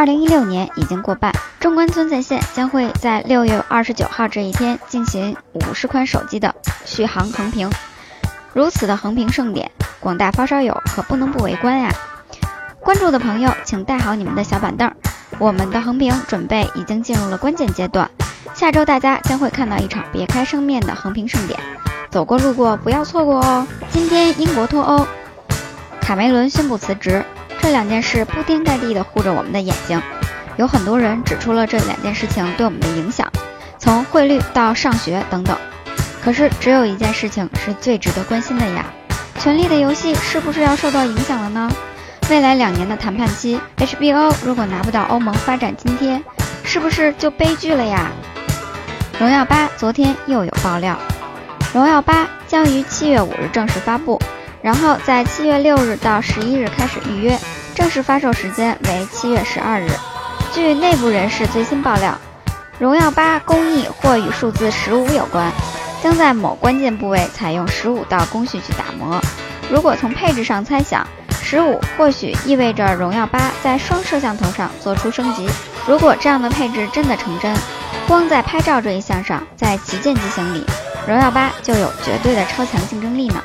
二零一六年已经过半，中关村在线将会在六月二十九号这一天进行五十款手机的续航横屏。如此的横屏盛典，广大发烧友可不能不围观呀！关注的朋友，请带好你们的小板凳，我们的横屏准备已经进入了关键阶段。下周大家将会看到一场别开生面的横屏盛典，走过路过不要错过哦！今天英国脱欧，卡梅伦宣布辞职。这两件事铺天盖地地护着我们的眼睛，有很多人指出了这两件事情对我们的影响，从汇率到上学等等。可是只有一件事情是最值得关心的呀，《权力的游戏》是不是要受到影响了呢？未来两年的谈判期，HBO 如果拿不到欧盟发展津贴，是不是就悲剧了呀？荣耀八昨天又有爆料，荣耀八将于七月五日正式发布。然后在七月六日到十一日开始预约，正式发售时间为七月十二日。据内部人士最新爆料，荣耀八工艺或与数字十五有关，将在某关键部位采用十五道工序去打磨。如果从配置上猜想，十五或许意味着荣耀八在双摄像头上做出升级。如果这样的配置真的成真，光在拍照这一项上，在旗舰机型里，荣耀八就有绝对的超强竞争力呢。